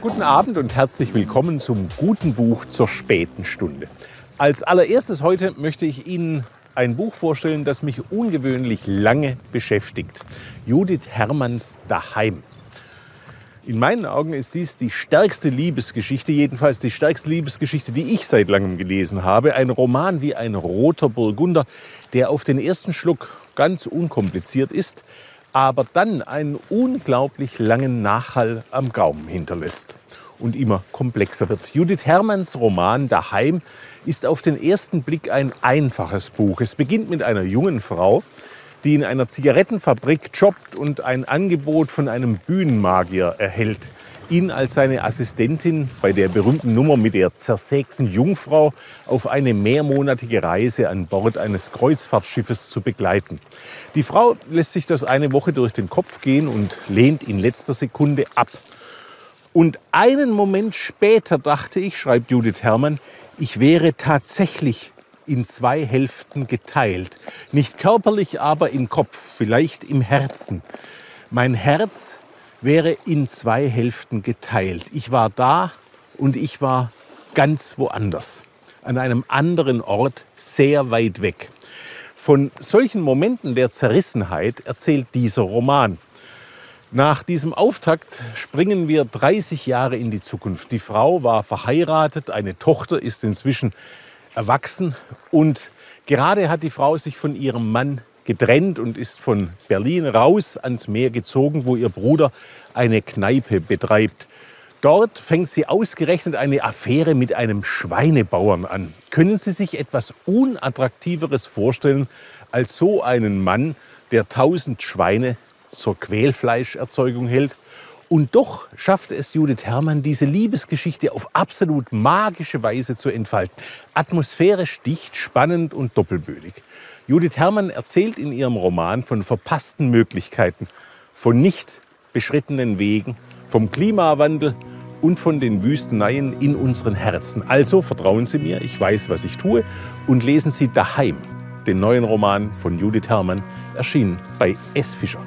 Guten Abend und herzlich willkommen zum guten Buch zur späten Stunde. Als allererstes heute möchte ich Ihnen ein Buch vorstellen, das mich ungewöhnlich lange beschäftigt. Judith Hermanns Daheim. In meinen Augen ist dies die stärkste Liebesgeschichte, jedenfalls die stärkste Liebesgeschichte, die ich seit langem gelesen habe. Ein Roman wie ein roter Burgunder, der auf den ersten Schluck ganz unkompliziert ist, aber dann einen unglaublich langen Nachhall am Gaumen hinterlässt und immer komplexer wird. Judith Hermanns Roman Daheim ist auf den ersten Blick ein einfaches Buch. Es beginnt mit einer jungen Frau, die in einer Zigarettenfabrik jobbt und ein Angebot von einem Bühnenmagier erhält. Ihn als seine Assistentin bei der berühmten Nummer mit der zersägten Jungfrau auf eine mehrmonatige Reise an Bord eines Kreuzfahrtschiffes zu begleiten. Die Frau lässt sich das eine Woche durch den Kopf gehen und lehnt in letzter Sekunde ab. Und einen Moment später dachte ich, schreibt Judith Herrmann, ich wäre tatsächlich in zwei Hälften geteilt. Nicht körperlich, aber im Kopf, vielleicht im Herzen. Mein Herz wäre in zwei Hälften geteilt. Ich war da und ich war ganz woanders. An einem anderen Ort, sehr weit weg. Von solchen Momenten der Zerrissenheit erzählt dieser Roman. Nach diesem Auftakt springen wir 30 Jahre in die Zukunft. Die Frau war verheiratet, eine Tochter ist inzwischen erwachsen und gerade hat die Frau sich von ihrem Mann getrennt und ist von Berlin raus ans Meer gezogen, wo ihr Bruder eine Kneipe betreibt. Dort fängt sie ausgerechnet eine Affäre mit einem Schweinebauern an. Können Sie sich etwas Unattraktiveres vorstellen als so einen Mann, der tausend Schweine zur Quälfleischerzeugung hält. Und doch schaffte es Judith Herrmann, diese Liebesgeschichte auf absolut magische Weise zu entfalten. Atmosphärisch dicht, spannend und doppelbödig. Judith Herrmann erzählt in ihrem Roman von verpassten Möglichkeiten, von nicht beschrittenen Wegen, vom Klimawandel und von den Wüsteneien in unseren Herzen. Also vertrauen Sie mir, ich weiß, was ich tue, und lesen Sie daheim den neuen Roman von Judith Herrmann, erschienen bei S. Fischer.